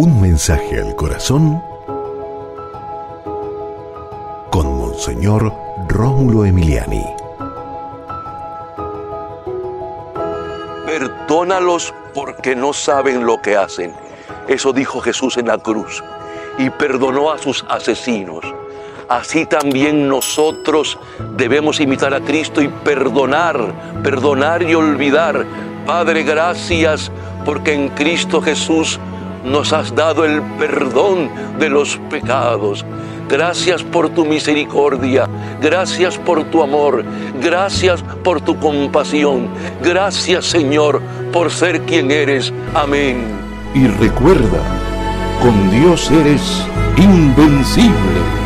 Un mensaje al corazón con Monseñor Rómulo Emiliani. Perdónalos porque no saben lo que hacen. Eso dijo Jesús en la cruz. Y perdonó a sus asesinos. Así también nosotros debemos imitar a Cristo y perdonar, perdonar y olvidar. Padre, gracias porque en Cristo Jesús nos has dado el perdón de los pecados. Gracias por tu misericordia, gracias por tu amor, gracias por tu compasión. Gracias Señor por ser quien eres. Amén. Y recuerda, con Dios eres invencible.